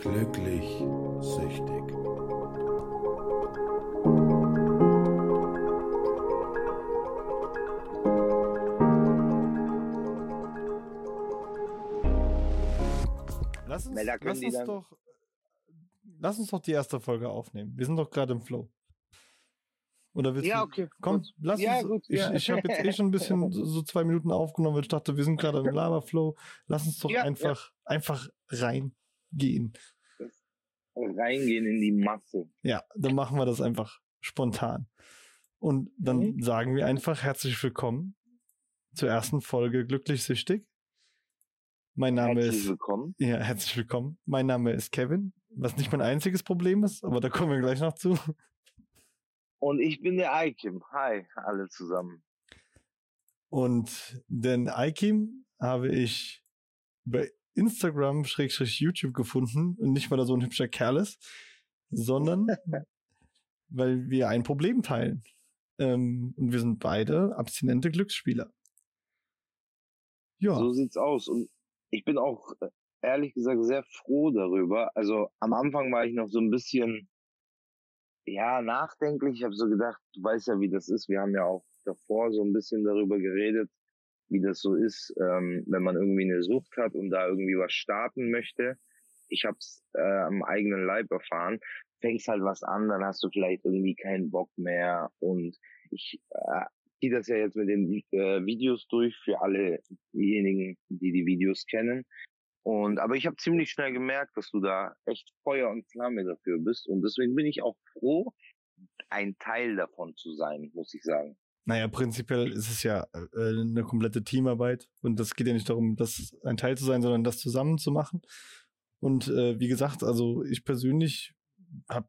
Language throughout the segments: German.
Glücklich süchtig. Lass uns, können lass uns doch, lass uns doch die erste Folge aufnehmen. Wir sind doch gerade im Flow. Oder willst Ja, okay. komm, gut. lass Ja, uns, gut, ich, ja. ich habe jetzt eh schon ein bisschen so, zwei Minuten aufgenommen, weil ich dachte, wir sind gerade im Lava-Flow. Lass uns doch einfach, einfach reingehen. Reingehen in die Masse. Ja, dann machen wir das einfach spontan. Und dann Mhm. sagen wir einfach herzlich willkommen zur ersten Folge Glücklich Süchtig. Mein Name Herzlich ist, willkommen. ja, herzlich willkommen. Mein Name ist Kevin, was nicht mein einziges Problem ist, aber da kommen wir gleich noch zu. Und ich bin der Aikim. Hi, alle zusammen. Und den Ikim habe ich bei Instagram schrägstrich YouTube gefunden und nicht, weil er so ein hübscher Kerl ist, sondern weil wir ein Problem teilen. Ähm, und wir sind beide abstinente Glücksspieler. Ja, So sieht's aus. Und ich bin auch äh, ehrlich gesagt sehr froh darüber. Also am Anfang war ich noch so ein bisschen, ja, nachdenklich. Ich habe so gedacht, du weißt ja, wie das ist. Wir haben ja auch davor so ein bisschen darüber geredet, wie das so ist, ähm, wenn man irgendwie eine Sucht hat und da irgendwie was starten möchte. Ich habe es äh, am eigenen Leib erfahren. Fängst halt was an, dann hast du vielleicht irgendwie keinen Bock mehr. Und ich äh, ziehe das ja jetzt mit den äh, Videos durch für alle diejenigen, die die Videos kennen. Und aber ich habe ziemlich schnell gemerkt, dass du da echt Feuer und Flamme dafür bist. Und deswegen bin ich auch froh, ein Teil davon zu sein, muss ich sagen. Naja, prinzipiell ist es ja äh, eine komplette Teamarbeit und das geht ja nicht darum, das ein Teil zu sein, sondern das zusammen zu machen. Und äh, wie gesagt, also ich persönlich habe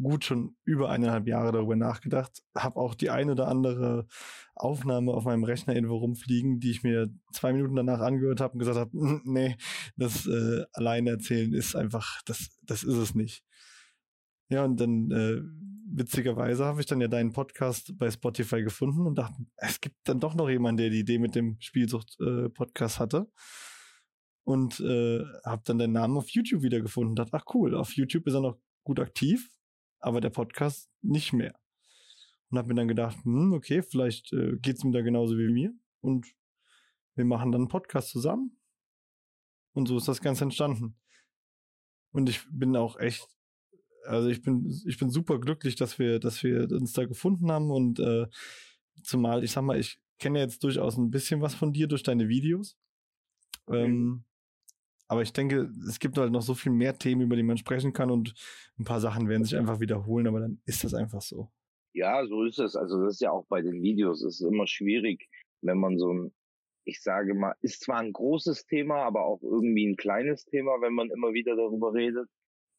gut schon über eineinhalb Jahre darüber nachgedacht, habe auch die eine oder andere Aufnahme auf meinem Rechner irgendwo rumfliegen, die ich mir zwei Minuten danach angehört habe und gesagt habe, "Mm, nee, das äh, alleine erzählen ist einfach, das, das ist es nicht. Ja, und dann äh, witzigerweise habe ich dann ja deinen Podcast bei Spotify gefunden und dachte, es gibt dann doch noch jemanden, der die Idee mit dem Spielsucht-Podcast hatte. Und äh, habe dann deinen Namen auf YouTube wiedergefunden und dachte, ach cool, auf YouTube ist er noch gut aktiv, aber der Podcast nicht mehr. Und habe mir dann gedacht, hm, okay, vielleicht äh, geht's ihm da genauso wie mir und wir machen dann einen Podcast zusammen. Und so ist das Ganze entstanden. Und ich bin auch echt, also ich bin, ich bin super glücklich, dass wir, dass wir uns da gefunden haben und äh, zumal, ich sag mal, ich kenne ja jetzt durchaus ein bisschen was von dir durch deine Videos. Ähm, aber ich denke, es gibt halt noch so viel mehr Themen, über die man sprechen kann und ein paar Sachen werden sich einfach wiederholen, aber dann ist das einfach so. Ja, so ist es. Also das ist ja auch bei den Videos. Es ist immer schwierig, wenn man so ein, ich sage mal, ist zwar ein großes Thema, aber auch irgendwie ein kleines Thema, wenn man immer wieder darüber redet.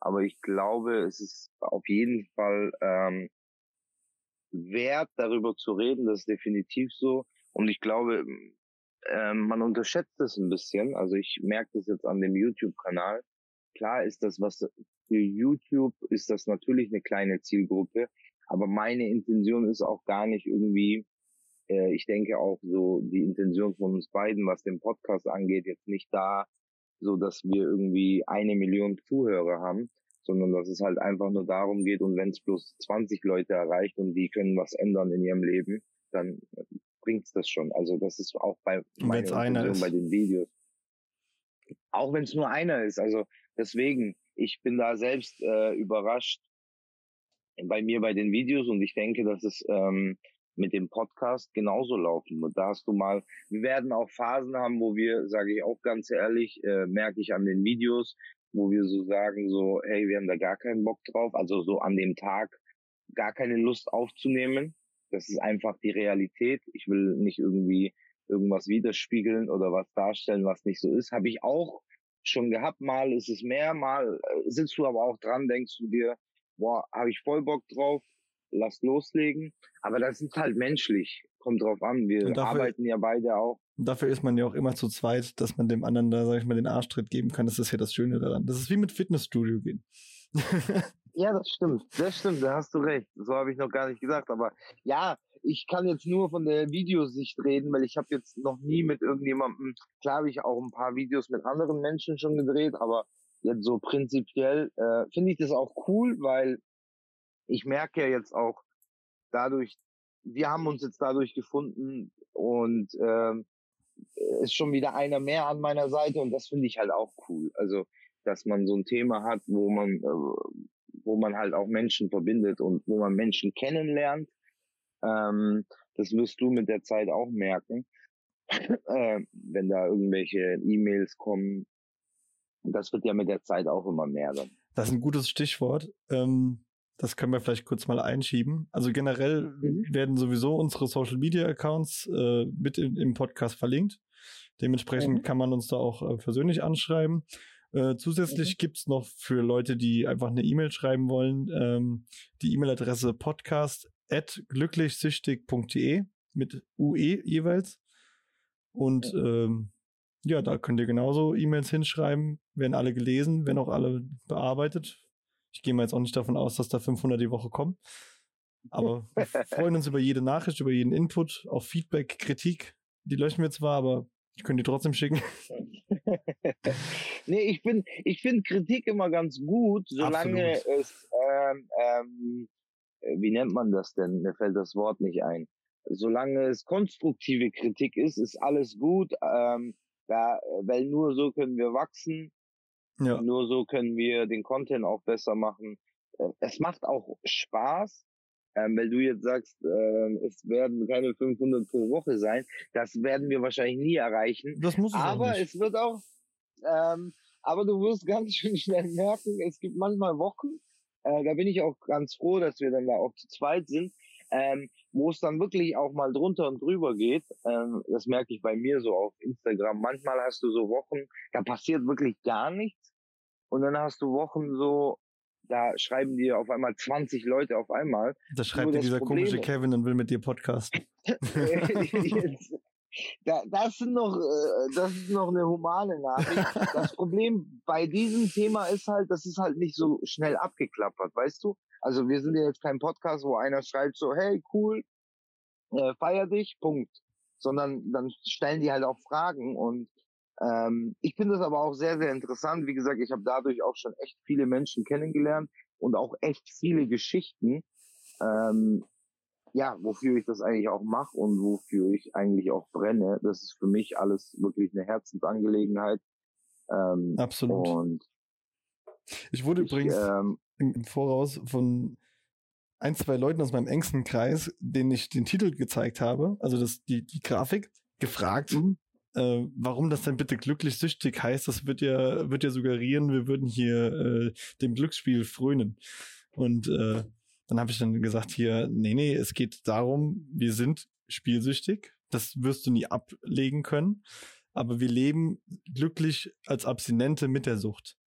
Aber ich glaube, es ist auf jeden Fall ähm, wert, darüber zu reden. Das ist definitiv so. Und ich glaube, ähm, man unterschätzt es ein bisschen. Also ich merke das jetzt an dem YouTube-Kanal. Klar ist das was für YouTube ist das natürlich eine kleine Zielgruppe, aber meine Intention ist auch gar nicht irgendwie, äh, ich denke auch so die Intention von uns beiden, was den Podcast angeht, jetzt nicht da, so dass wir irgendwie eine Million Zuhörer haben, sondern dass es halt einfach nur darum geht und wenn es bloß 20 Leute erreicht und die können was ändern in ihrem Leben, dann bringt's das schon. Also das ist auch bei meiner einer ist. bei den Videos. Auch wenn es nur einer ist. Also deswegen, ich bin da selbst äh, überrascht bei mir bei den Videos und ich denke, dass es ähm, mit dem Podcast genauso laufen wird. Da hast du mal, wir werden auch Phasen haben, wo wir, sage ich auch ganz ehrlich, äh, merke ich an den Videos, wo wir so sagen, so, hey, wir haben da gar keinen Bock drauf, also so an dem Tag gar keine Lust aufzunehmen. Das ist einfach die Realität. Ich will nicht irgendwie irgendwas widerspiegeln oder was darstellen, was nicht so ist. Habe ich auch schon gehabt. Mal ist es mehr, mal äh, sitzt du aber auch dran, denkst du dir, boah, habe ich voll Bock drauf, lass loslegen. Aber das ist halt menschlich. Kommt drauf an. Wir dafür- arbeiten ja beide auch. Dafür ist man ja auch immer zu zweit, dass man dem anderen da, sag ich mal, den Arschtritt geben kann. Das ist ja das Schöne daran. Das ist wie mit Fitnessstudio gehen. Ja, das stimmt. Das stimmt, da hast du recht. So habe ich noch gar nicht gesagt. Aber ja, ich kann jetzt nur von der Videosicht reden, weil ich habe jetzt noch nie mit irgendjemandem, klar habe ich auch ein paar Videos mit anderen Menschen schon gedreht, aber jetzt so prinzipiell äh, finde ich das auch cool, weil ich merke ja jetzt auch dadurch, wir haben uns jetzt dadurch gefunden und ähm, ist schon wieder einer mehr an meiner Seite und das finde ich halt auch cool. Also, dass man so ein Thema hat, wo man, äh, wo man halt auch Menschen verbindet und wo man Menschen kennenlernt. Ähm, das wirst du mit der Zeit auch merken, äh, wenn da irgendwelche E-Mails kommen. Das wird ja mit der Zeit auch immer mehr dann. Das ist ein gutes Stichwort. Ähm, das können wir vielleicht kurz mal einschieben. Also generell mhm. werden sowieso unsere Social Media Accounts äh, mit in, im Podcast verlinkt. Dementsprechend mhm. kann man uns da auch äh, persönlich anschreiben. Äh, zusätzlich mhm. gibt's noch für Leute, die einfach eine E-Mail schreiben wollen, ähm, die E-Mail-Adresse podcast.glücklichsüchtig.de mit UE jeweils. Und ähm, ja, da könnt ihr genauso E-Mails hinschreiben, werden alle gelesen, werden auch alle bearbeitet. Ich gehe mal jetzt auch nicht davon aus, dass da 500 die Woche kommen. Aber wir freuen uns über jede Nachricht, über jeden Input, auch Feedback, Kritik. Die löschen wir zwar, aber ich könnte die trotzdem schicken. nee, ich bin, ich finde Kritik immer ganz gut, solange Absolut. es, ähm, ähm, wie nennt man das denn? Mir fällt das Wort nicht ein. Solange es konstruktive Kritik ist, ist alles gut. Ähm, da, weil nur so können wir wachsen. Ja. Nur so können wir den Content auch besser machen. Äh, es macht auch Spaß, ähm, weil du jetzt sagst, äh, es werden keine 500 pro Woche sein. Das werden wir wahrscheinlich nie erreichen. Das muss es Aber es wird auch, ähm, aber du wirst ganz schön schnell merken, es gibt manchmal Wochen, äh, da bin ich auch ganz froh, dass wir dann da auch zu zweit sind, ähm, wo es dann wirklich auch mal drunter und drüber geht. Ähm, das merke ich bei mir so auf Instagram. Manchmal hast du so Wochen, da passiert wirklich gar nichts. Und dann hast du Wochen so, da schreiben dir auf einmal 20 Leute auf einmal. Da schreibt dir dieser Problem komische Kevin und will mit dir podcasten. da, das sind noch, äh, das ist noch eine humane Nachricht. Das Problem bei diesem Thema ist halt, das ist halt nicht so schnell abgeklappert, weißt du? Also wir sind ja jetzt kein Podcast, wo einer schreibt so, hey, cool, äh, feier dich, Punkt. Sondern dann stellen die halt auch Fragen und ähm, ich finde es aber auch sehr, sehr interessant. Wie gesagt, ich habe dadurch auch schon echt viele Menschen kennengelernt und auch echt viele Geschichten. Ähm, ja, wofür ich das eigentlich auch mache und wofür ich eigentlich auch brenne. Das ist für mich alles wirklich eine Herzensangelegenheit. Ähm, Absolut. Und ich wurde ich, übrigens ähm, im Voraus von ein, zwei Leuten aus meinem engsten Kreis, denen ich den Titel gezeigt habe, also das, die, die Grafik, gefragt, mhm äh, warum das denn bitte glücklich süchtig heißt, das wird ja, wird ja suggerieren, wir würden hier äh, dem Glücksspiel frönen. Und äh, dann habe ich dann gesagt, hier, nee, nee, es geht darum, wir sind spielsüchtig, das wirst du nie ablegen können, aber wir leben glücklich als Abstinente mit der Sucht.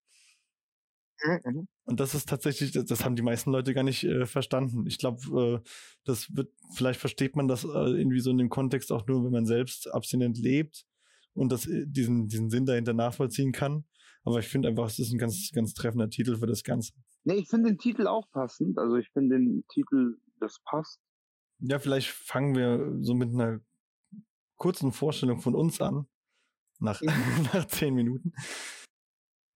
Mhm. Und das ist tatsächlich, das, haben die meisten Leute gar nicht äh, verstanden. Ich glaube, äh, das wird, vielleicht versteht man das äh, irgendwie so in dem Kontext auch nur, wenn man selbst abstinent lebt und das, äh, diesen, diesen Sinn dahinter nachvollziehen kann. Aber ich finde einfach, es ist ein ganz, ganz treffender Titel für das Ganze. Nee, ich finde den Titel auch passend. Also ich finde den Titel, das passt. Ja, vielleicht fangen wir so mit einer kurzen Vorstellung von uns an. Nach, nach zehn Minuten.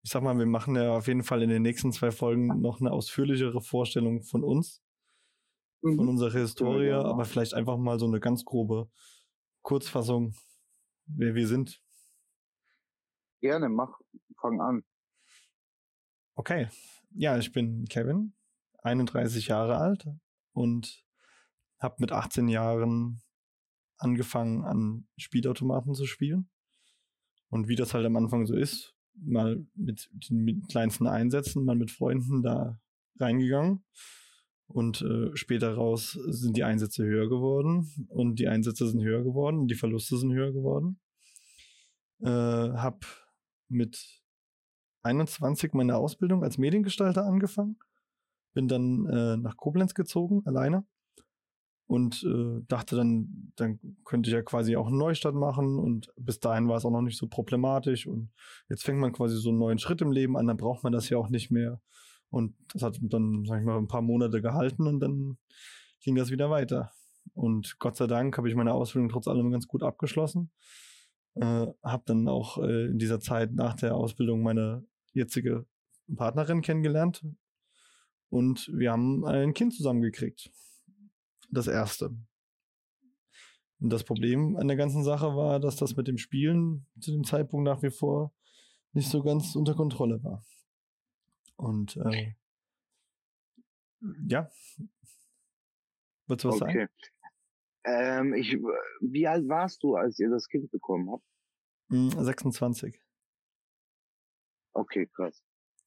Ich sag mal, wir machen ja auf jeden Fall in den nächsten zwei Folgen noch eine ausführlichere Vorstellung von uns, mhm. von unserer Historie, ja, aber vielleicht einfach mal so eine ganz grobe Kurzfassung, wer wir sind? Gerne, mach, fang an. Okay. Ja, ich bin Kevin, 31 Jahre alt und habe mit 18 Jahren angefangen, an Spielautomaten zu spielen. Und wie das halt am Anfang so ist, mal mit den kleinsten Einsätzen, mal mit Freunden da reingegangen. Und äh, später raus sind die Einsätze höher geworden und die Einsätze sind höher geworden und die Verluste sind höher geworden. Äh, hab mit 21 meine Ausbildung als Mediengestalter angefangen. Bin dann äh, nach Koblenz gezogen, alleine. Und äh, dachte dann, dann könnte ich ja quasi auch einen Neustart machen. Und bis dahin war es auch noch nicht so problematisch. Und jetzt fängt man quasi so einen neuen Schritt im Leben an, dann braucht man das ja auch nicht mehr. Und das hat dann, sag ich mal, ein paar Monate gehalten und dann ging das wieder weiter. Und Gott sei Dank habe ich meine Ausbildung trotz allem ganz gut abgeschlossen. Äh, habe dann auch äh, in dieser Zeit nach der Ausbildung meine jetzige Partnerin kennengelernt und wir haben ein Kind zusammengekriegt. Das erste. Und das Problem an der ganzen Sache war, dass das mit dem Spielen zu dem Zeitpunkt nach wie vor nicht so ganz unter Kontrolle war. Und äh, ja. Wolltest du was okay. sagen? Ähm, ich, wie alt warst du, als ihr das Kind bekommen habt? 26. Hm, okay, krass.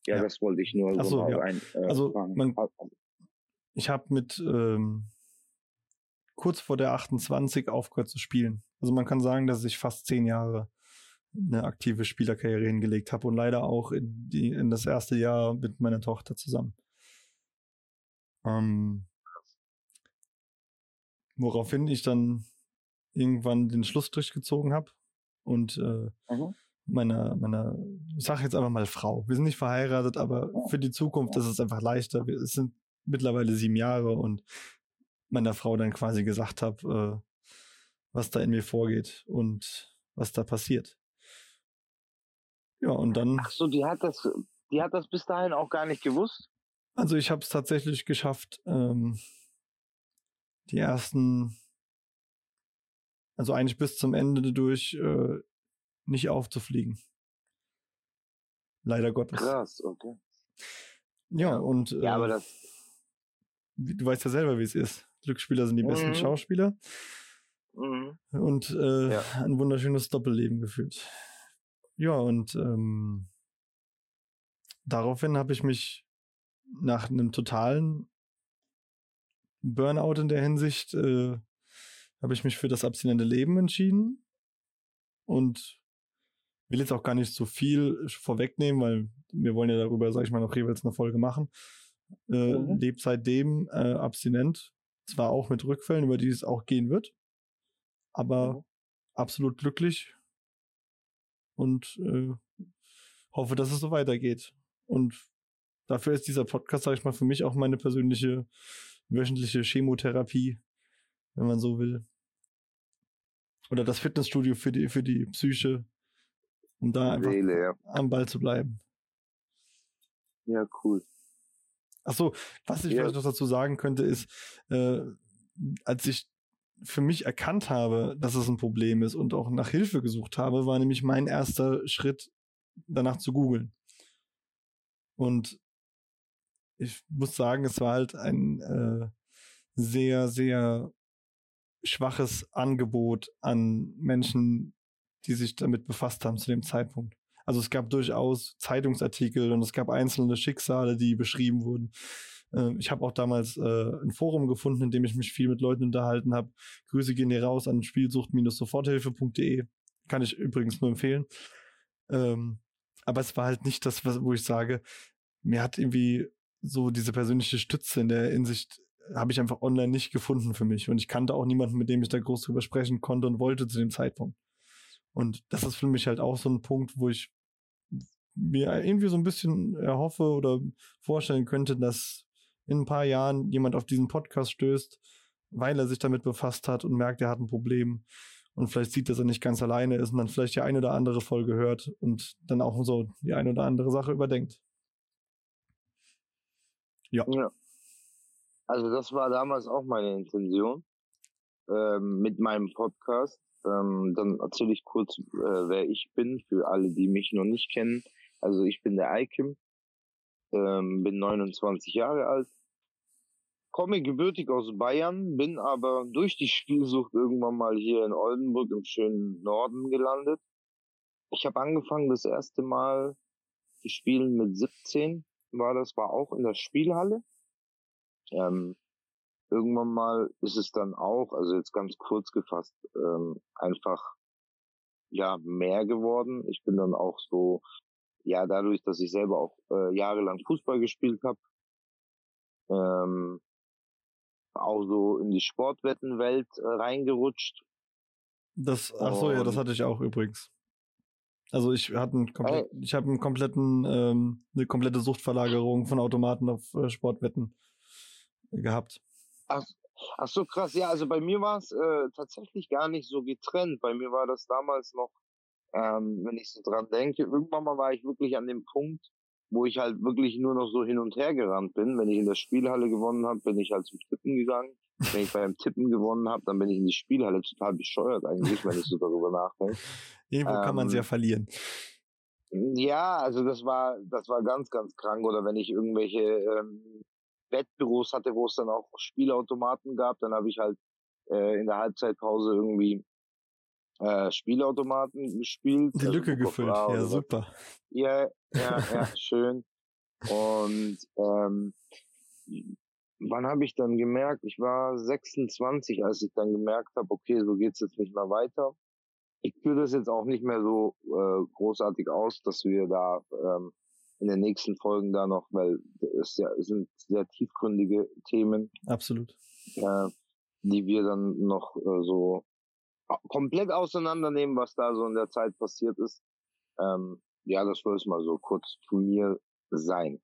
Ja, ja. das wollte ich nur Ach so, ja. ein, äh, also man, ich habe mit ähm, kurz vor der 28 aufgehört zu spielen. Also man kann sagen, dass ich fast zehn Jahre eine aktive Spielerkarriere hingelegt habe und leider auch in, die, in das erste Jahr mit meiner Tochter zusammen. Ähm, woraufhin ich dann irgendwann den Schlussstrich gezogen habe und äh, mhm. meiner, meiner, ich sage jetzt einfach mal Frau. Wir sind nicht verheiratet, aber für die Zukunft ist es einfach leichter. Wir, es sind mittlerweile sieben Jahre und meiner Frau dann quasi gesagt habe, äh, was da in mir vorgeht und was da passiert. Ja, und dann. Ach so, die hat das, die hat das bis dahin auch gar nicht gewusst? Also ich habe es tatsächlich geschafft, ähm, die ersten, also eigentlich bis zum Ende durch äh, nicht aufzufliegen. Leider Gottes. Krass, okay. Ja, und äh, ja, aber das du weißt ja selber, wie es ist. Glücksspieler sind die besten mhm. Schauspieler. Mhm. Und äh, ja. ein wunderschönes Doppelleben geführt. Ja, und ähm, daraufhin habe ich mich nach einem totalen Burnout in der Hinsicht, äh, habe ich mich für das abstinente Leben entschieden und will jetzt auch gar nicht so viel vorwegnehmen, weil wir wollen ja darüber, sag ich mal, noch jeweils eine Folge machen. Äh, mhm. Lebt seitdem äh, abstinent, zwar auch mit Rückfällen, über die es auch gehen wird, aber mhm. absolut glücklich und äh, hoffe, dass es so weitergeht. Und dafür ist dieser Podcast, sage ich mal, für mich auch meine persönliche wöchentliche Chemotherapie, wenn man so will. Oder das Fitnessstudio für die, für die Psyche, um da einfach Seele, ja. am Ball zu bleiben. Ja, cool. Ach so, was ich ja. vielleicht noch dazu sagen könnte, ist, äh, als ich für mich erkannt habe, dass es ein Problem ist und auch nach Hilfe gesucht habe, war nämlich mein erster Schritt, danach zu googeln. Und ich muss sagen, es war halt ein äh, sehr, sehr schwaches Angebot an Menschen, die sich damit befasst haben zu dem Zeitpunkt. Also es gab durchaus Zeitungsartikel und es gab einzelne Schicksale, die beschrieben wurden. Äh, ich habe auch damals äh, ein Forum gefunden, in dem ich mich viel mit Leuten unterhalten habe. Grüße gehen hier raus an spielsucht-soforthilfe.de. Kann ich übrigens nur empfehlen. Ähm, aber es war halt nicht das, wo ich sage, mir hat irgendwie so diese persönliche Stütze in der Hinsicht habe ich einfach online nicht gefunden für mich. Und ich kannte auch niemanden, mit dem ich da groß drüber sprechen konnte und wollte zu dem Zeitpunkt. Und das ist für mich halt auch so ein Punkt, wo ich mir irgendwie so ein bisschen erhoffe oder vorstellen könnte, dass in ein paar Jahren jemand auf diesen Podcast stößt, weil er sich damit befasst hat und merkt, er hat ein Problem und vielleicht sieht, dass er nicht ganz alleine ist und dann vielleicht die eine oder andere Folge hört und dann auch so die eine oder andere Sache überdenkt. Ja. ja. Also das war damals auch meine Intention ähm, mit meinem Podcast. Ähm, dann erzähle ich kurz, äh, wer ich bin, für alle, die mich noch nicht kennen. Also ich bin der Aikim, ähm, bin 29 Jahre alt, komme gebürtig aus Bayern, bin aber durch die Spielsucht irgendwann mal hier in Oldenburg im schönen Norden gelandet. Ich habe angefangen das erste Mal zu spielen mit 17 war das, war auch in der Spielhalle. Ähm, irgendwann mal ist es dann auch, also jetzt ganz kurz gefasst, ähm, einfach ja mehr geworden. Ich bin dann auch so, ja, dadurch, dass ich selber auch äh, jahrelang Fußball gespielt habe, ähm, auch so in die Sportwettenwelt äh, reingerutscht. Das, ach so, ja, das hatte ich auch übrigens. Also ich hatte einen komplett, oh. ich habe einen kompletten, ähm, eine komplette Suchtverlagerung von Automaten auf äh, Sportwetten gehabt. Ach, ach so krass, ja, also bei mir war es äh, tatsächlich gar nicht so getrennt. Bei mir war das damals noch, ähm, wenn ich so dran denke, irgendwann mal war ich wirklich an dem Punkt, wo ich halt wirklich nur noch so hin und her gerannt bin. Wenn ich in der Spielhalle gewonnen habe, bin ich halt zum Tippen gegangen. Wenn ich beim Tippen gewonnen habe, dann bin ich in die Spielhalle total bescheuert eigentlich, wenn ich so darüber nachdenke. Irgendwo ähm, kann man sie ja verlieren. Ja, also das war, das war ganz, ganz krank. Oder wenn ich irgendwelche ähm, Wettbüros hatte, wo es dann auch Spielautomaten gab, dann habe ich halt äh, in der Halbzeitpause irgendwie äh, Spielautomaten gespielt. Die also Lücke gefüllt, ja super. Ja, ja, ja, schön. Und ähm, wann habe ich dann gemerkt, ich war 26, als ich dann gemerkt habe, okay, so geht's jetzt nicht mehr weiter. Ich führe das jetzt auch nicht mehr so äh, großartig aus, dass wir da ähm, in den nächsten Folgen da noch, weil es ja, es sind sehr tiefgründige Themen. Absolut. Äh, die wir dann noch äh, so komplett auseinandernehmen, was da so in der Zeit passiert ist. Ähm, ja, das soll es mal so kurz zu mir sein.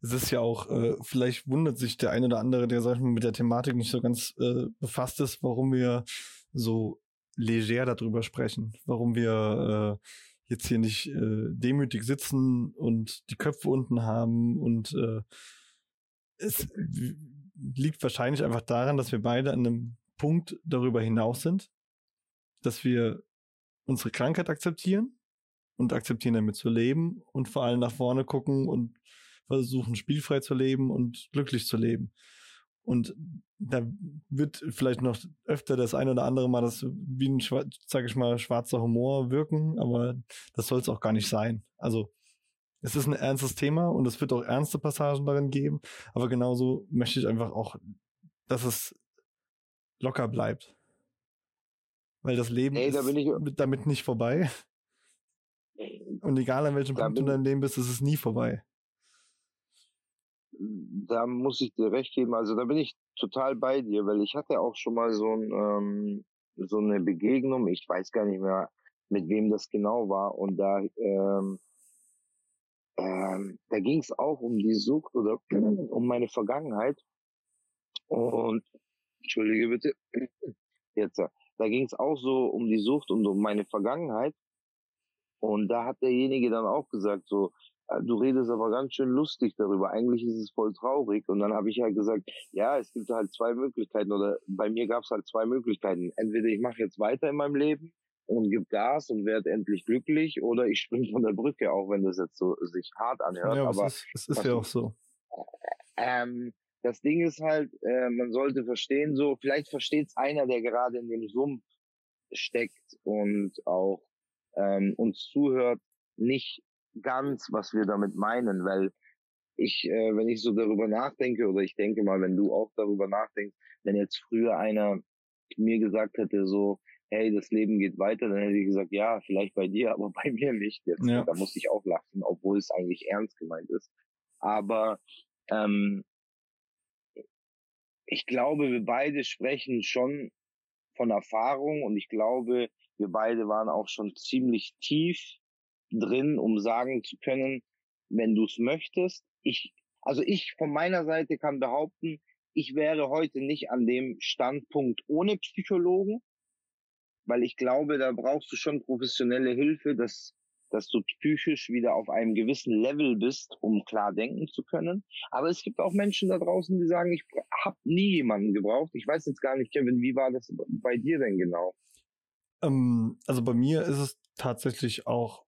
Es ist ja auch, äh, vielleicht wundert sich der eine oder andere, der sag ich mal, mit der Thematik nicht so ganz äh, befasst ist, warum wir so leger darüber sprechen, warum wir äh, jetzt hier nicht äh, demütig sitzen und die Köpfe unten haben und äh, es liegt wahrscheinlich einfach daran, dass wir beide an einem Punkt darüber hinaus sind, dass wir unsere Krankheit akzeptieren und akzeptieren damit zu leben und vor allem nach vorne gucken und versuchen spielfrei zu leben und glücklich zu leben. Und da wird vielleicht noch öfter das ein oder andere Mal das wie ein, sage ich mal, schwarzer Humor wirken, aber das soll es auch gar nicht sein. Also es ist ein ernstes Thema und es wird auch ernste Passagen darin geben, aber genauso möchte ich einfach auch, dass es locker bleibt. Weil das Leben hey, da ist damit nicht vorbei. Und egal an welchem Punkt du in deinem Leben bist, ist es nie vorbei. Da muss ich dir recht geben. Also da bin ich total bei dir, weil ich hatte auch schon mal so, ein, ähm, so eine Begegnung. Ich weiß gar nicht mehr, mit wem das genau war. Und da, ähm, ähm, da ging es auch um die Sucht oder um meine Vergangenheit. Und Entschuldige bitte. Jetzt, da ging es auch so um die Sucht und um meine Vergangenheit. Und da hat derjenige dann auch gesagt, so, äh, du redest aber ganz schön lustig darüber. Eigentlich ist es voll traurig. Und dann habe ich halt gesagt, ja, es gibt halt zwei Möglichkeiten oder bei mir gab es halt zwei Möglichkeiten. Entweder ich mache jetzt weiter in meinem Leben und gebe Gas und werde endlich glücklich oder ich springe von der Brücke, auch wenn das jetzt so sich hart anhört. Ja, aber es ist, es ist ja auch so. Ähm, das Ding ist halt, äh, man sollte verstehen, so, vielleicht versteht es einer, der gerade in dem Sumpf steckt und auch ähm, uns zuhört, nicht ganz, was wir damit meinen, weil ich, äh, wenn ich so darüber nachdenke, oder ich denke mal, wenn du auch darüber nachdenkst, wenn jetzt früher einer mir gesagt hätte, so, hey, das Leben geht weiter, dann hätte ich gesagt, ja, vielleicht bei dir, aber bei mir nicht. Jetzt, ja. Da muss ich auch lachen, obwohl es eigentlich ernst gemeint ist. Aber ähm, ich glaube, wir beide sprechen schon von Erfahrung und ich glaube, wir beide waren auch schon ziemlich tief drin, um sagen zu können, wenn du es möchtest. Ich, also ich von meiner Seite kann behaupten, ich wäre heute nicht an dem Standpunkt ohne Psychologen, weil ich glaube, da brauchst du schon professionelle Hilfe, dass dass du psychisch wieder auf einem gewissen Level bist, um klar denken zu können. Aber es gibt auch Menschen da draußen, die sagen, ich habe nie jemanden gebraucht. Ich weiß jetzt gar nicht, Kevin, wie war das bei dir denn genau? Ähm, also bei mir ist es tatsächlich auch,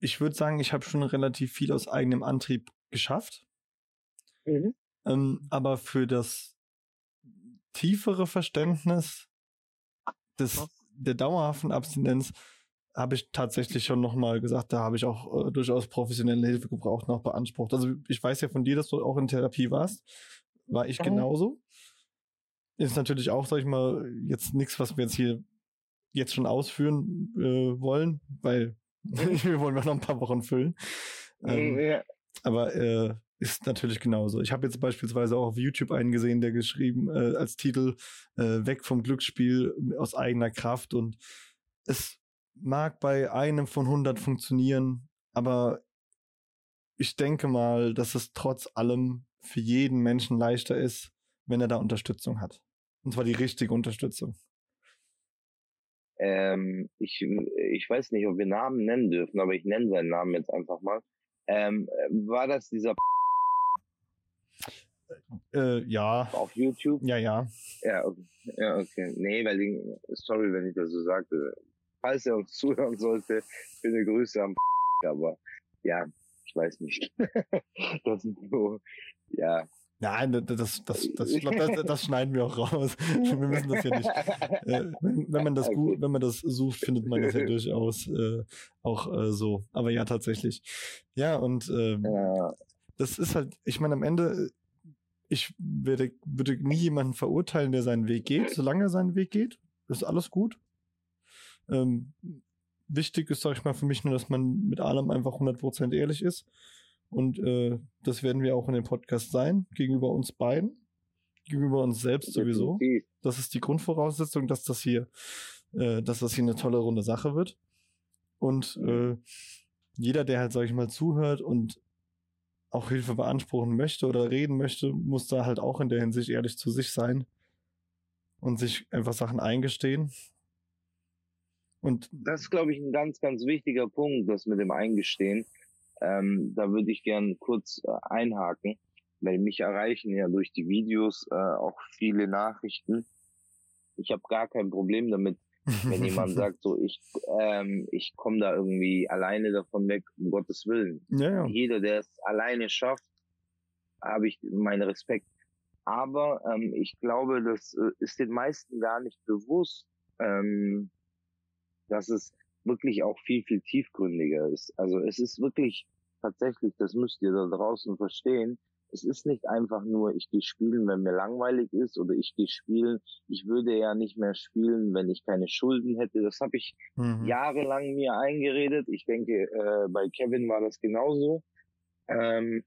ich würde sagen, ich habe schon relativ viel aus eigenem Antrieb geschafft. Mhm. Ähm, aber für das tiefere Verständnis des, der dauerhaften Abstinenz habe ich tatsächlich schon nochmal gesagt, da habe ich auch äh, durchaus professionelle Hilfe gebraucht, noch beansprucht. Also ich weiß ja von dir, dass du auch in Therapie warst. War ich mhm. genauso. Ist natürlich auch, sag ich mal, jetzt nichts, was wir jetzt hier jetzt schon ausführen äh, wollen, weil wir wollen noch ein paar Wochen füllen. Ähm, ja. Aber äh, ist natürlich genauso. Ich habe jetzt beispielsweise auch auf YouTube einen gesehen, der geschrieben äh, als Titel äh, Weg vom Glücksspiel aus eigener Kraft und es mag bei einem von 100 funktionieren, aber ich denke mal, dass es trotz allem für jeden Menschen leichter ist, wenn er da Unterstützung hat. Und zwar die richtige Unterstützung. ähm, ich, ich weiß nicht, ob wir Namen nennen dürfen, aber ich nenne seinen Namen jetzt einfach mal. Ähm, war das dieser Äh, ja. auf YouTube? Ja, ja. Ja, okay. Ja, okay. Nee, weil ich, sorry, wenn ich das so sagte. Falls er uns zuhören sollte, schöne Grüße am aber ja, ich weiß nicht. das ist so, ja. Nein, das, das, das, das, das, schneiden wir auch raus. Wir müssen das ja nicht. Äh, wenn, man das gut, wenn man das sucht, findet man das ja durchaus äh, auch äh, so. Aber ja, tatsächlich. Ja, und ähm, Ja, das ist halt, ich meine, am Ende, ich werde, würde nie jemanden verurteilen, der seinen Weg geht, solange er seinen Weg geht. ist alles gut. Ähm, wichtig ist, sag ich mal, für mich nur, dass man mit allem einfach 100% ehrlich ist. Und äh, das werden wir auch in dem Podcast sein, gegenüber uns beiden, gegenüber uns selbst sowieso. Das ist die Grundvoraussetzung, dass das hier, äh, dass das hier eine tolle runde Sache wird. Und äh, jeder, der halt, sag ich mal, zuhört und auch Hilfe beanspruchen möchte oder reden möchte, muss da halt auch in der Hinsicht ehrlich zu sich sein und sich einfach Sachen eingestehen. Und Das ist, glaube ich, ein ganz, ganz wichtiger Punkt, das mit dem Eingestehen. Ähm, da würde ich gern kurz äh, einhaken, weil mich erreichen ja durch die Videos äh, auch viele Nachrichten. Ich habe gar kein Problem damit, wenn jemand sagt, so ich ähm, ich komme da irgendwie alleine davon weg, um Gottes Willen. ja, ja. Jeder, der es alleine schafft, habe ich meinen Respekt. Aber ähm, ich glaube, das äh, ist den meisten gar nicht bewusst, ähm, dass es wirklich auch viel, viel tiefgründiger ist. Also es ist wirklich tatsächlich, das müsst ihr da draußen verstehen, es ist nicht einfach nur, ich gehe spielen, wenn mir langweilig ist oder ich gehe spielen. Ich würde ja nicht mehr spielen, wenn ich keine Schulden hätte. Das habe ich Mhm. jahrelang mir eingeredet. Ich denke, äh, bei Kevin war das genauso. Ähm,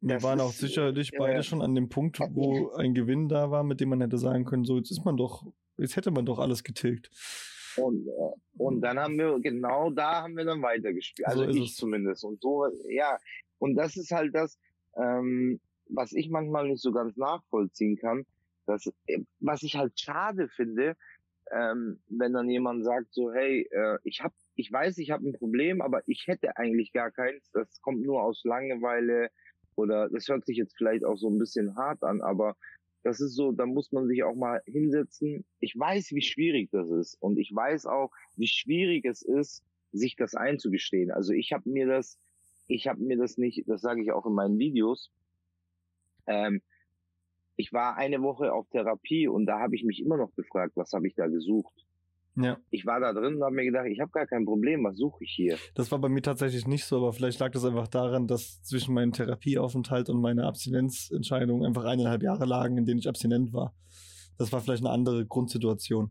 Wir das waren auch sicherlich äh, beide schon an dem Punkt, wo ein Gewinn da war, mit dem man hätte sagen können, so jetzt ist man doch, jetzt hätte man doch alles getilgt. Und, äh, und dann haben wir, genau da haben wir dann weitergespielt. So Also ist ich es. zumindest. Und so, ja. Und das ist halt das, ähm, was ich manchmal nicht so ganz nachvollziehen kann. Dass, äh, was ich halt schade finde, ähm, wenn dann jemand sagt so, hey, äh, ich hab, ich weiß, ich habe ein Problem, aber ich hätte eigentlich gar keins. Das kommt nur aus Langeweile oder das hört sich jetzt vielleicht auch so ein bisschen hart an, aber das ist so, da muss man sich auch mal hinsetzen. Ich weiß, wie schwierig das ist und ich weiß auch, wie schwierig es ist, sich das einzugestehen. Also ich habe mir das, ich habe mir das nicht, das sage ich auch in meinen Videos. Ähm, ich war eine Woche auf Therapie und da habe ich mich immer noch gefragt, was habe ich da gesucht? Ja, Ich war da drin und habe mir gedacht, ich habe gar kein Problem, was suche ich hier? das war bei mir tatsächlich nicht so, aber vielleicht lag das einfach daran, dass zwischen meinem Therapieaufenthalt und meiner Abstinenzentscheidung einfach eineinhalb Jahre lagen, in denen ich abstinent war. Das war vielleicht eine andere Grundsituation.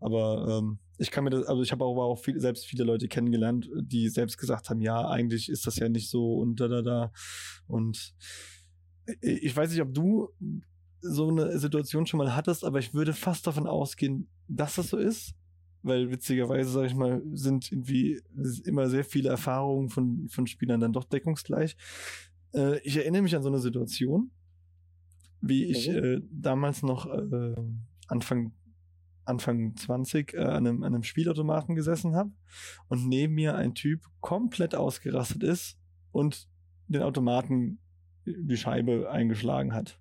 Aber ähm, ich kann mir das, also ich habe aber auch viel, selbst viele Leute kennengelernt, die selbst gesagt haben, ja, eigentlich ist das ja nicht so und da da da. Und ich weiß nicht, ob du so eine Situation schon mal hattest, aber ich würde fast davon ausgehen, dass das so ist. Weil witzigerweise, sage ich mal, sind irgendwie immer sehr viele Erfahrungen von, von Spielern dann doch deckungsgleich. Äh, ich erinnere mich an so eine Situation, wie ich äh, damals noch äh, Anfang, Anfang 20 äh, an, einem, an einem Spielautomaten gesessen habe und neben mir ein Typ komplett ausgerastet ist und den Automaten die Scheibe eingeschlagen hat.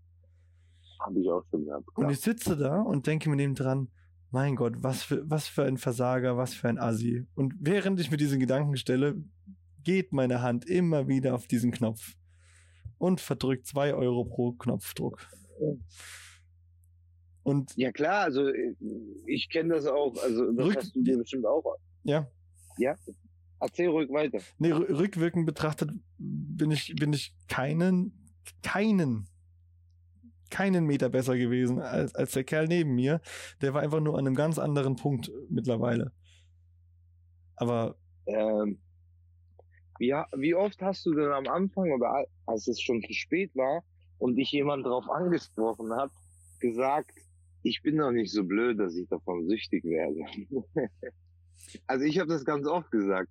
Habe ich auch schon gehabt. Und klar. ich sitze da und denke mir neben dran, mein Gott, was für, was für ein Versager, was für ein Assi. Und während ich mir diesen Gedanken stelle, geht meine Hand immer wieder auf diesen Knopf und verdrückt zwei Euro pro Knopfdruck. Und Ja klar, also ich kenne das auch, also das hast du dir bestimmt auch. ja, Erzähl ruhig weiter. nee, rü- rückwirkend betrachtet bin ich, bin ich keinen, keinen, keinen Meter besser gewesen als, als der Kerl neben mir. Der war einfach nur an einem ganz anderen Punkt mittlerweile. Aber Ähm, wie, wie oft hast du denn am Anfang oder als es schon zu spät war und dich jemand darauf angesprochen hat, gesagt, ich bin doch nicht so blöd, dass ich davon süchtig werde. also ich habe das ganz oft gesagt.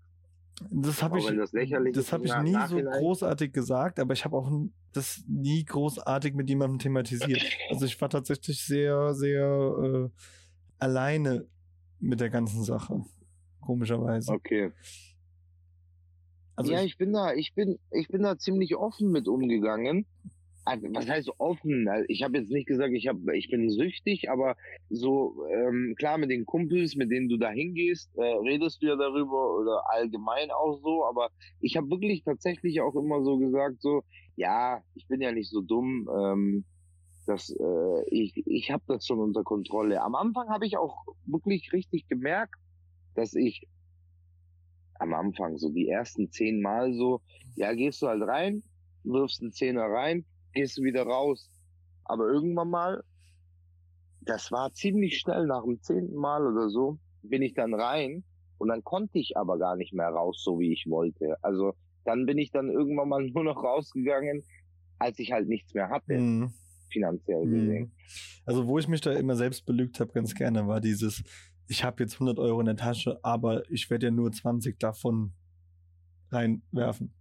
Das habe ich, das das im ich nie so großartig gesagt, aber ich habe auch das nie großartig mit jemandem thematisiert. Also ich war tatsächlich sehr, sehr äh, alleine mit der ganzen Sache. Komischerweise. Okay. Also ja, ich, ich bin da, ich bin, ich bin da ziemlich offen mit umgegangen. Also, was heißt offen? Also, Ich habe jetzt nicht gesagt, ich hab, ich bin süchtig, aber so ähm, klar mit den Kumpels, mit denen du da hingehst, äh, redest du ja darüber oder allgemein auch so. Aber ich habe wirklich tatsächlich auch immer so gesagt, so ja, ich bin ja nicht so dumm. Ähm, dass äh, ich ich habe das schon unter Kontrolle. Am Anfang habe ich auch wirklich richtig gemerkt, dass ich am Anfang, so die ersten zehn Mal so, ja, gehst du halt rein, wirfst einen Zehner rein, gehst du wieder raus. Aber irgendwann mal, das war ziemlich schnell, nach dem zehnten Mal oder so, bin ich dann rein und dann konnte ich aber gar nicht mehr raus, so wie ich wollte. Also dann bin ich dann irgendwann mal nur noch rausgegangen, als ich halt nichts mehr hatte, Mhm. finanziell gesehen. Mhm. Also, wo ich mich da immer selbst belügt habe, ganz gerne, war dieses, ich habe jetzt 100 Euro in der Tasche, aber ich werde ja nur 20 davon reinwerfen.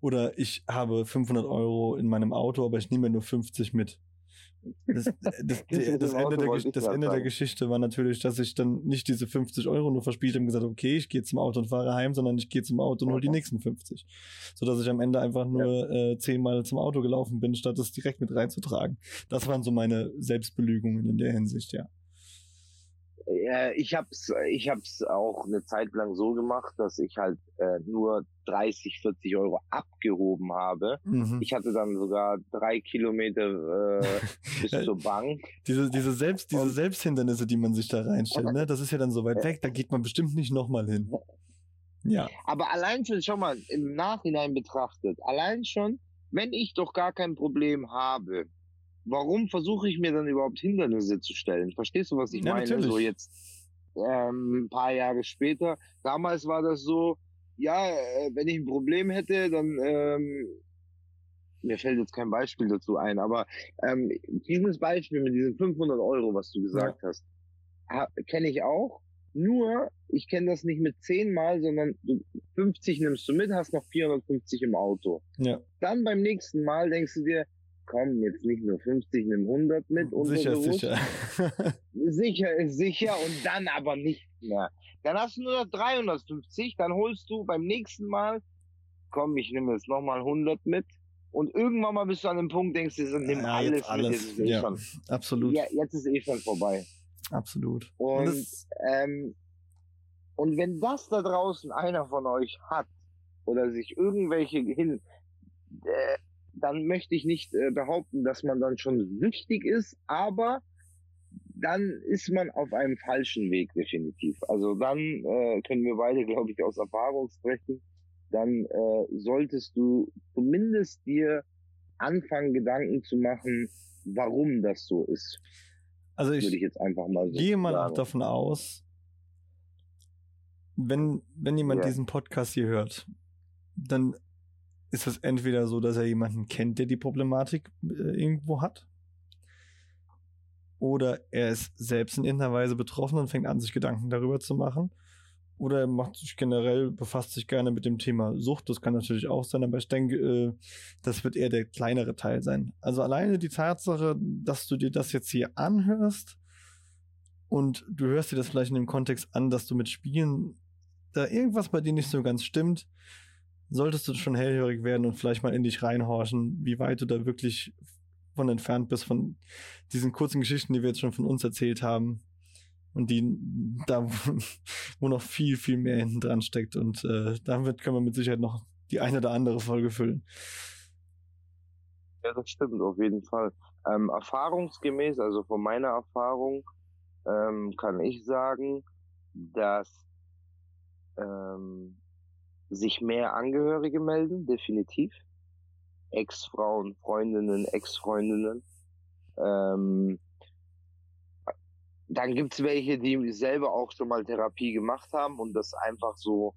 Oder ich habe 500 Euro in meinem Auto, aber ich nehme nur 50 mit. Das, das, das, mit das, dem Ende, der, das Ende der. Geschichte war natürlich, dass ich dann nicht diese 50 Euro nur verspielt habe und gesagt habe, okay, ich gehe zum Auto und fahre heim, sondern ich gehe zum Auto und hole die nächsten 50. Sodass ich am Ende einfach nur äh, zehnmal zum Auto gelaufen bin, statt es direkt mit reinzutragen. Das waren so meine Selbstbelügungen in der Hinsicht, ja. Äh, ich hab's, ich hab's auch eine Zeit lang so gemacht, dass ich halt äh, nur 30, 40 Euro abgehoben habe. Mhm. Ich hatte dann sogar drei Kilometer äh, bis zur Bank. Diese, diese, Selbst, diese Selbsthindernisse, die man sich da reinstellt, ne? das ist ja dann so weit weg, da geht man bestimmt nicht nochmal hin. Ja. Aber allein schon, schau mal, im Nachhinein betrachtet, allein schon, wenn ich doch gar kein Problem habe, warum versuche ich mir dann überhaupt Hindernisse zu stellen? Verstehst du, was ich Ja, meine? natürlich. So jetzt ähm, ein paar Jahre später. Damals war das so, ja, äh, wenn ich ein Problem hätte, dann ähm, mir fällt jetzt kein Beispiel dazu ein, aber ähm, dieses Beispiel mit diesen 500 Euro, was du gesagt hast, ha- kenne ich auch. Nur, ich kenne das nicht mit 10 Mal, sondern du 50 nimmst du mit, hast noch 450 im Auto. Ja. Dann beim nächsten Mal denkst du dir, komm, jetzt nicht nur 50, nimm 100 mit. sicher, unterbewusst. sicher. Sicher ist sicher und dann aber nicht mehr. Dann hast du nur noch 350, dann holst du beim nächsten Mal, komm, ich nehme jetzt nochmal 100 mit. Und irgendwann mal bist du an dem Punkt, denkst du, nimm Ja, alles, jetzt alles, mit, jetzt ist eh ja. schon. Absolut. Ja, jetzt ist eh schon vorbei. Absolut. Und, das, ähm, und wenn das da draußen einer von euch hat oder sich irgendwelche hin, äh, dann möchte ich nicht äh, behaupten, dass man dann schon süchtig ist, aber dann ist man auf einem falschen Weg definitiv. Also dann äh, können wir beide, glaube ich, aus Erfahrung sprechen. Dann äh, solltest du zumindest dir anfangen, Gedanken zu machen, warum das so ist. also Würde ich ich jetzt einfach mal so gehe mal auch davon aus, wenn, wenn jemand Ja. diesen Podcast hier hört, dann ist es entweder so, dass er jemanden kennt, der die Problematik äh, irgendwo hat, oder er ist selbst in irgendeiner Weise betroffen und fängt an, sich Gedanken darüber zu machen. Oder er macht sich generell, befasst sich gerne mit dem Thema Sucht. Das kann natürlich auch sein, aber ich denke, äh, das wird eher der kleinere Teil sein. Also alleine die Tatsache, dass du dir das jetzt hier anhörst und du hörst dir das vielleicht in dem Kontext an, dass du mit Spielen da irgendwas bei dir nicht so ganz stimmt, solltest du schon hellhörig werden und vielleicht mal in dich reinhorchen, wie weit du da wirklich von entfernt bist von diesen kurzen Geschichten, die wir jetzt schon von uns erzählt haben und die da, wo noch viel, viel mehr hinten dran steckt und äh, damit können wir mit Sicherheit noch die eine oder andere Folge füllen. Ja, das stimmt, auf jeden Fall. Ähm, erfahrungsgemäß, also von meiner Erfahrung, ähm, kann ich sagen, dass ähm, sich mehr Angehörige melden, definitiv. Ex-Frauen, Freundinnen, Ex-Freundinnen. Ähm, dann gibt's welche, die selber auch schon mal Therapie gemacht haben und das einfach so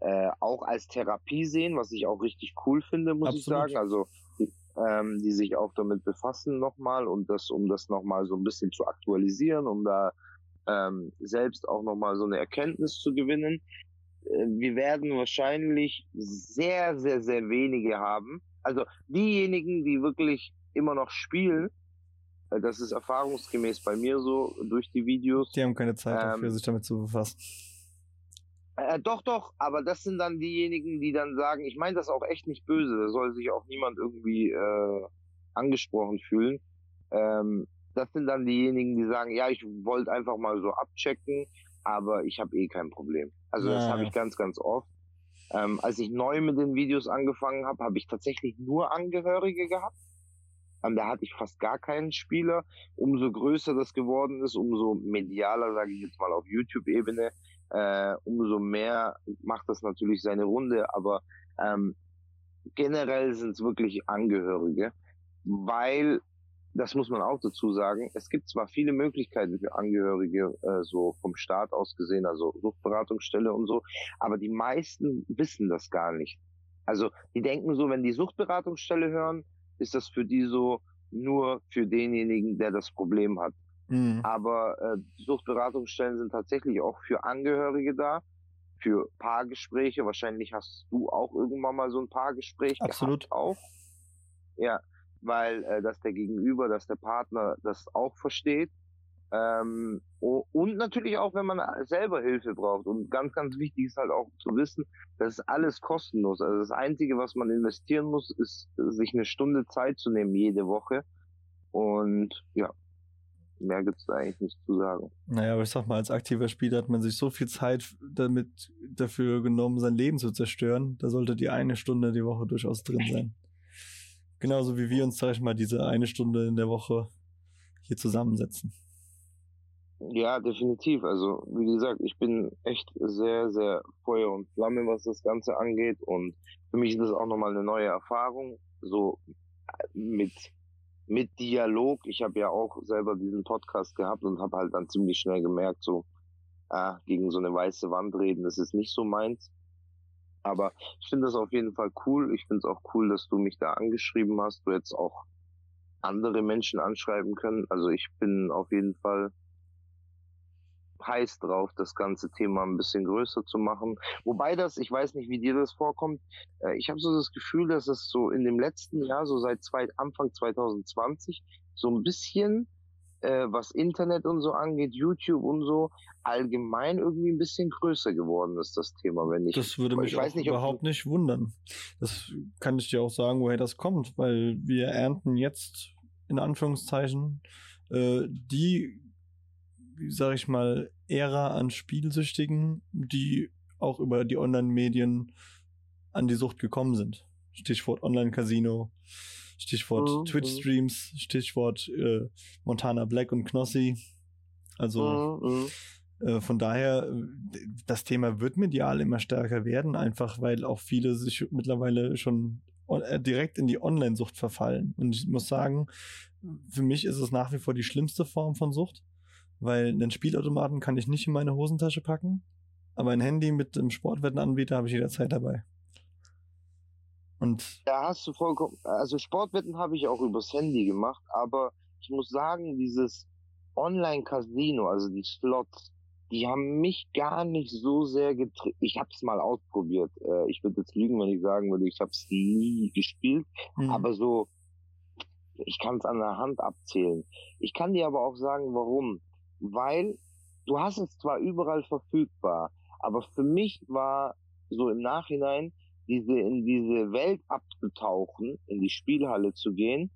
äh, auch als Therapie sehen, was ich auch richtig cool finde, muss ich Absolut. sagen. Also die, ähm, die sich auch damit befassen nochmal und das, um das nochmal so ein bisschen zu aktualisieren, um da ähm, selbst auch nochmal so eine Erkenntnis zu gewinnen. Wir werden wahrscheinlich sehr, sehr, sehr wenige haben. Also diejenigen, die wirklich immer noch spielen, das ist erfahrungsgemäß bei mir so durch die Videos. Die haben keine Zeit dafür, Ähm, sich damit zu befassen. Äh, doch, doch, aber das sind dann diejenigen, die dann sagen, ich meine das auch echt nicht böse, da soll sich auch niemand irgendwie äh, angesprochen fühlen. Ähm, das sind dann diejenigen, die sagen, ja, ich wollte einfach mal so abchecken, aber ich habe eh kein Problem. Also das Ja, habe ja. ich ganz, ganz oft. Ähm, als ich neu mit den Videos angefangen habe, habe ich tatsächlich nur Angehörige gehabt. Ähm, da hatte ich fast gar keinen Spieler. Umso größer das geworden ist, umso medialer, sage ich jetzt mal auf YouTube-Ebene, äh, umso mehr macht das natürlich seine Runde. Aber ähm, generell sind es wirklich Angehörige, weil das muss man auch dazu sagen. Es gibt zwar viele Möglichkeiten für Angehörige, äh, so vom Staat aus gesehen, also Suchtberatungsstelle und so, aber die meisten wissen das gar nicht. Also die denken so, wenn die Suchtberatungsstelle hören, ist das für die so nur für denjenigen, der das Problem hat. Mhm. Aber äh, Suchtberatungsstellen sind tatsächlich auch für Angehörige da, für Paargespräche. Wahrscheinlich hast du auch irgendwann mal so ein Paargespräch Absolut. gehabt auch. Ja, weil äh, dass der Gegenüber, dass der Partner das auch versteht. Ähm, und natürlich auch, wenn man selber Hilfe braucht. Und ganz, ganz wichtig ist halt auch zu wissen, das ist alles kostenlos. Also das Einzige, was man investieren muss, ist, sich eine Stunde Zeit zu nehmen jede Woche. Und ja, mehr gibt's da eigentlich nicht zu sagen. Naja, aber ich sag mal, als aktiver Spieler hat man sich so viel Zeit damit dafür genommen, sein Leben zu zerstören. Da sollte die eine Stunde die Woche durchaus drin sein. Genauso wie wir uns, sag ich mal, diese eine Stunde in der Woche hier zusammensetzen. Ja, definitiv. Also, wie gesagt, ich bin echt sehr, sehr Feuer und Flamme, was das Ganze angeht. Und für mich ist das auch nochmal eine neue Erfahrung. So mit, mit Dialog. Ich habe ja auch selber diesen Podcast gehabt und habe halt dann ziemlich schnell gemerkt, so, ah, gegen so eine weiße Wand reden, das ist nicht so meins. Aber ich finde das auf jeden Fall cool. Ich finde es auch cool, dass du mich da angeschrieben hast. Du hättest auch andere Menschen anschreiben können. Also ich bin auf jeden Fall heiß drauf, das ganze Thema ein bisschen größer zu machen. Wobei das, ich weiß nicht, wie dir das vorkommt, äh, ich habe so das Gefühl, dass es so in dem letzten Jahr, so seit zwei, Anfang 2020, so ein bisschen, äh, was Internet und so angeht, YouTube und so, allgemein irgendwie ein bisschen größer geworden ist, das Thema, wenn ich. Das würde ich mich nicht, überhaupt nicht wundern. Das kann ich dir auch sagen, woher das kommt, weil wir ernten jetzt in Anführungszeichen äh, die, wie sag ich mal, Ära an Spielsüchtigen, die auch über die Online-Medien an die Sucht gekommen sind. Stichwort Online-Casino, Stichwort Mhm, Twitch-Streams, Stichwort äh, Montana Black und Knossi. Also Mhm, mhm. äh, von daher, äh, das Thema wird medial immer stärker werden, einfach weil auch viele sich mittlerweile schon on- äh, direkt in die Online-Sucht verfallen. Und ich muss sagen, für mich ist es nach wie vor die schlimmste Form von Sucht, weil einen Spielautomaten kann ich nicht in meine Hosentasche packen, aber ein Handy mit einem Sportwettenanbieter habe ich jederzeit dabei. Und Da hast du vollkommen, also Sportwetten habe ich auch übers Handy gemacht, aber ich muss sagen, dieses Online-Casino, also die Slots, die haben mich gar nicht so sehr getrieben. Ich habe es mal ausprobiert. Äh, Ich würde jetzt lügen, wenn ich sagen würde, ich habe es nie gespielt, mh, aber so, ich kann es an der Hand abzählen. Ich kann dir aber auch sagen, warum. Weil du hast es zwar überall verfügbar, aber für mich war so im Nachhinein diese in diese Welt abzutauchen, in die Spielhalle zu gehen,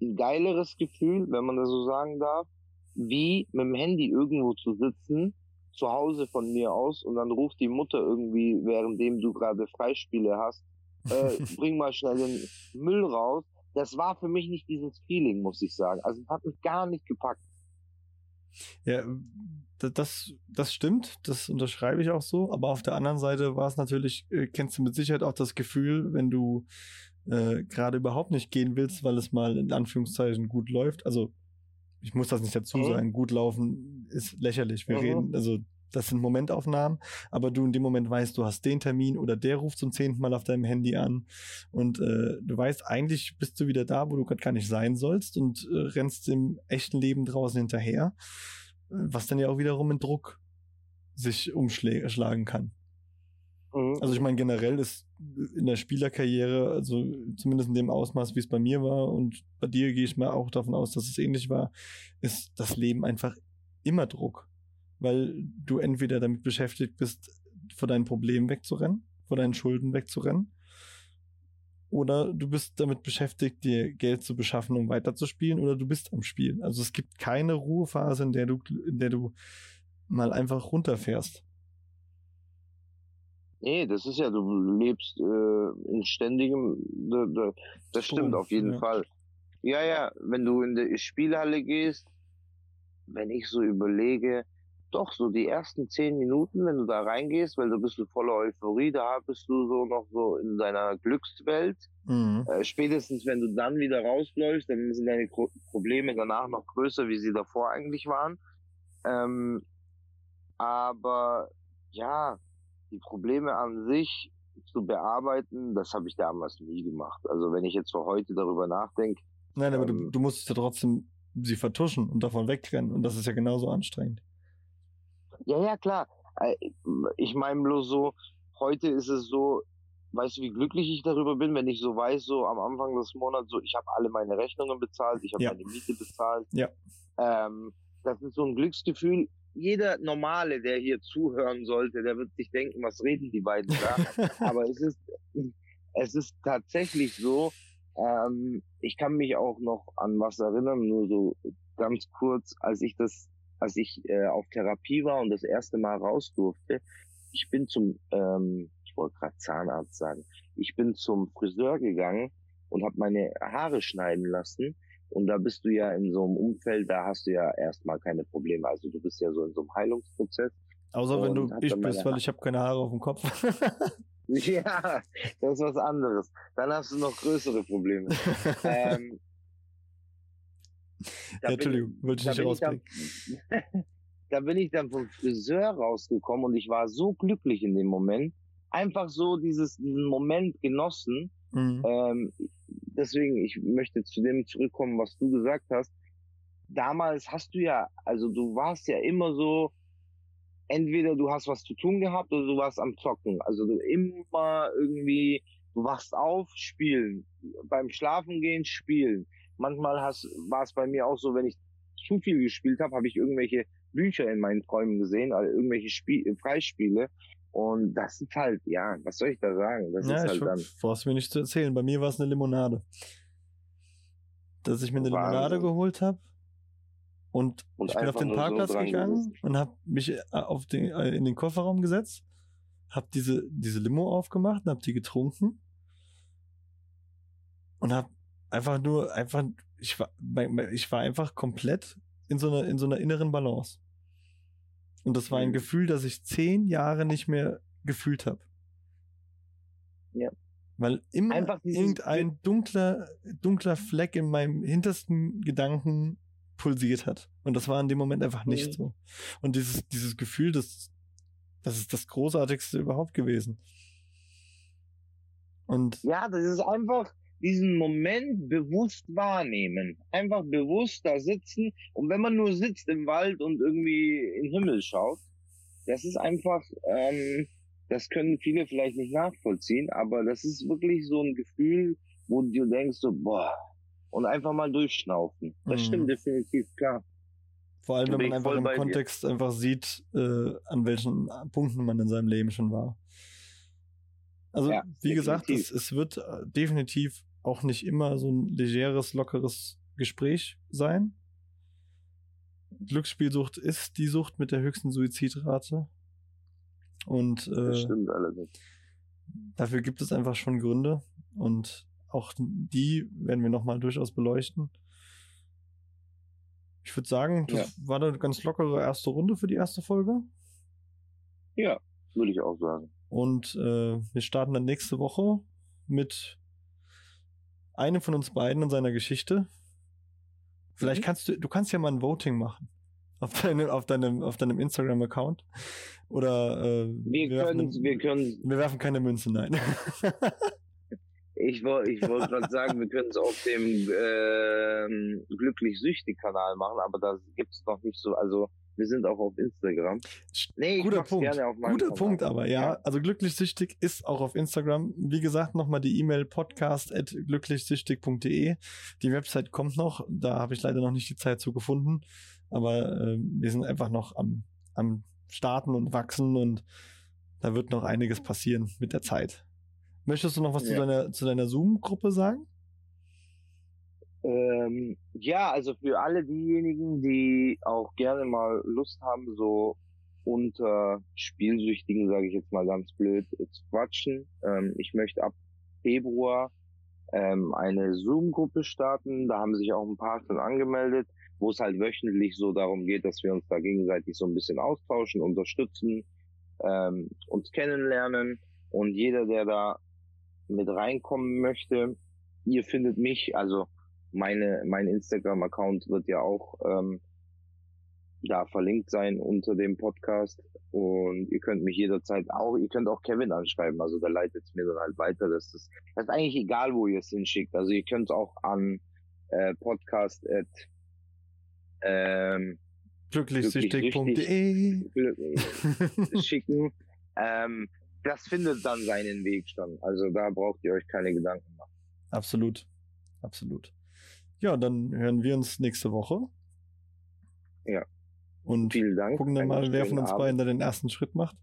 ein geileres Gefühl, wenn man das so sagen darf, wie mit dem Handy irgendwo zu sitzen, zu Hause von mir aus, und dann ruft die Mutter irgendwie, währenddem du gerade Freispiele hast, äh, bring mal schnell den Müll raus. Das war für mich nicht dieses Feeling, muss ich sagen. Also es hat mich gar nicht gepackt. Ja, da- das, das stimmt, das unterschreibe ich auch so, aber auf der anderen Seite war es natürlich, äh, kennst du mit Sicherheit auch das Gefühl, wenn du äh, gerade überhaupt nicht gehen willst, weil es mal in Anführungszeichen gut läuft. Also, ich muss das nicht dazu Mhm. sagen, gut laufen ist lächerlich. Wir Mhm. reden, also das sind Momentaufnahmen, aber du in dem Moment weißt, du hast den Termin oder der ruft zum zehnten Mal auf deinem Handy an und äh, du weißt, eigentlich bist du wieder da, wo du gerade gar nicht sein sollst und äh, rennst im echten Leben draußen hinterher, was dann ja auch wiederum in Druck sich umschlagen kann. Mhm. Also ich meine, generell ist in der Spielerkarriere, also zumindest in dem Ausmaß, wie es bei mir war und bei dir gehe ich mal auch davon aus, dass es ähnlich war, ist das Leben einfach immer Druck. Weil du entweder damit beschäftigt bist, vor deinen Problemen wegzurennen, vor deinen Schulden wegzurennen, oder du bist damit beschäftigt, dir Geld zu beschaffen, um weiterzuspielen, oder du bist am Spielen. Also es gibt keine Ruhephase, in der du, in der du mal einfach runterfährst. Nee, das ist ja, du lebst äh, in ständigem, das stimmt auf jeden ja. Fall. Ja, ja, wenn du in die Spielhalle gehst, wenn ich so überlege, doch so die ersten zehn Minuten, wenn du da reingehst, weil du bist du voller Euphorie, da bist du so noch so in deiner Glückswelt. Mhm. Äh, spätestens wenn du dann wieder rausläufst, dann sind deine Probleme danach noch größer, wie sie davor eigentlich waren. Ähm, aber ja, die Probleme an sich zu bearbeiten, das habe ich damals nie gemacht. Also wenn ich jetzt für heute darüber nachdenke. Nein, aber ähm, du, du musst ja trotzdem sie vertuschen und davon wegrennen. Und das ist ja genauso anstrengend. Ja, ja, klar. Äh, ich meine bloß so, heute ist es so, weißt du, wie glücklich ich darüber bin, wenn ich so weiß, so am Anfang des Monats, so ich habe alle meine Rechnungen bezahlt, ich habe ja. meine Miete bezahlt. Ja. Ähm, das ist so ein Glücksgefühl jeder Normale, der hier zuhören sollte, der wird sich denken, was reden die beiden da? Aber es ist, es ist tatsächlich so, ähm, ich kann mich auch noch an was erinnern, nur so ganz kurz, als ich das, als ich äh, auf Therapie war und das erste Mal raus durfte, ich bin zum, ähm, ich wollte gerade Zahnarzt sagen, ich bin zum Friseur gegangen und habe meine Haare schneiden lassen und da bist du ja in so einem Umfeld, da hast du ja erstmal keine Probleme. Also du bist ja so in so einem Heilungsprozess. Außer wenn du ich bist, weil ich habe keine Haare auf dem Kopf. ja, das ist was anderes. Dann hast du noch größere Probleme. ähm, ja, Entschuldigung, wollte ich nicht rausbringen. da bin ich dann vom Friseur rausgekommen und ich war so glücklich in dem Moment. Einfach so dieses, diesen Moment genossen. Mhm. Ähm, deswegen, ich möchte zu dem zurückkommen, was du gesagt hast. Damals hast du ja, also du warst ja immer so, entweder du hast was zu tun gehabt oder du warst am Zocken. Also du immer irgendwie, du wachst auf, spielen. Beim Schlafen gehen, spielen. Manchmal war es bei mir auch so, wenn ich zu viel gespielt habe, habe ich irgendwelche Bücher in meinen Träumen gesehen, also irgendwelche Spiel Freispiele. Und das ist halt, ja, was soll ich da sagen? Das ja, ist halt ich dann. Brauchst mir nicht zu erzählen. Bei mir war es eine Limonade. Dass ich mir eine Wahnsinn. Limonade geholt habe und, und ich bin auf den Parkplatz so gegangen gesessen. und habe mich äh, auf den, äh, in den Kofferraum gesetzt, habe diese, diese Limo aufgemacht und habe die getrunken und habe einfach nur, einfach, ich war, ich war einfach komplett in so einer, in so einer inneren Balance. Und das war ein mhm. Gefühl, das ich zehn Jahre nicht mehr gefühlt habe. Ja. Weil immer irgendein dunkler, dunkler Fleck in meinem hintersten Gedanken pulsiert hat. Und das war in dem Moment einfach nicht mhm. so. Und dieses, dieses Gefühl, das, das ist das Großartigste überhaupt gewesen. Und ja, das ist einfach, diesen Moment bewusst wahrnehmen. Einfach bewusst da sitzen. Und wenn man nur sitzt im Wald und irgendwie in den Himmel schaut, das ist einfach, ähm, das können viele vielleicht nicht nachvollziehen, aber das ist wirklich so ein Gefühl, wo du denkst so, boah, und einfach mal durchschnaufen. Das mhm. stimmt definitiv, klar. Vor allem, wenn man einfach im Kontext dir. einfach sieht, äh, an welchen Punkten man in seinem Leben schon war. Also, ja, wie definitiv. gesagt, es, es wird äh, definitiv auch nicht immer so ein legeres, lockeres Gespräch sein. Glücksspielsucht ist die Sucht mit der höchsten Suizidrate. Und äh, das stimmt. Dafür gibt es einfach schon Gründe und auch die werden wir nochmal durchaus beleuchten. Ich würde sagen, das ja. war eine ganz lockere erste Runde für die erste Folge. Ja, würde ich auch sagen. Und äh, wir starten dann nächste Woche mit einem von uns beiden und seiner Geschichte. Vielleicht mhm. kannst du, du kannst ja mal ein Voting machen auf deinem, auf deinem, auf deinem Instagram-Account. Oder äh, wir, wir, können, werfen, wir können. Wir werfen keine Münze, nein. ich wollte ich wollte gerade sagen, wir können es auf dem äh, glücklich süchtig Kanal machen, aber da gibt es noch nicht so, also Wir sind auch auf Instagram. Nee, Guter Punkt. Guter Kanal. Punkt, aber ja. ja. Also glücklichsüchtig ist auch auf Instagram. Wie gesagt, nochmal die E-Mail podcast.glücklichsüchtig.de. Die Website kommt noch. Da habe ich leider noch nicht die Zeit zu gefunden. Aber äh, wir sind einfach noch am, am Starten und Wachsen und da wird noch einiges passieren mit der Zeit. Möchtest du noch was ja. zu deiner, zu deiner Zoom-Gruppe sagen? Ähm, ja, also für alle diejenigen, die auch gerne mal Lust haben, so unter Spielsüchtigen, sage ich jetzt mal ganz blöd, zu quatschen. Ähm, ich möchte ab Februar ähm, eine Zoom-Gruppe starten. Da haben sich auch ein paar schon angemeldet, wo es halt wöchentlich so darum geht, dass wir uns da gegenseitig so ein bisschen austauschen, unterstützen, ähm, uns kennenlernen. Und jeder, der da mit reinkommen möchte, ihr findet mich, also meine, mein Instagram-Account wird ja auch ähm, da verlinkt sein unter dem Podcast. Und ihr könnt mich jederzeit auch, ihr könnt auch Kevin anschreiben, also der leitet es mir dann halt weiter. Das ist, das ist eigentlich egal, wo ihr es hinschickt. Also ihr könnt es auch an äh, podcast at ähm, glücklichsüchtig.de schicken. ähm, das findet dann seinen Weg schon. Also da braucht ihr euch keine Gedanken machen. Absolut. Absolut. Ja, dann hören wir uns nächste Woche. Ja. Und Vielen Dank. gucken dann mal, wer von uns beiden da den ersten Schritt macht.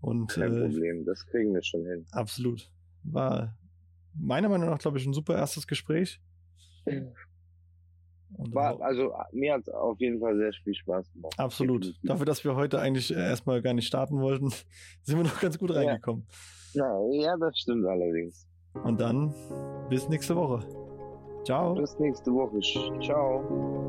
Und, Kein äh, Problem, das kriegen wir schon hin. Absolut. War meiner Meinung nach, glaube ich, ein super erstes Gespräch. War, also mir hat es auf jeden Fall sehr viel Spaß gemacht. Absolut. Definitiv. Dafür, dass wir heute eigentlich erstmal gar nicht starten wollten, sind wir noch ganz gut reingekommen. Ja. ja, das stimmt allerdings. Und dann bis nächste Woche. Ciao. Bis nächste Woche. Ciao.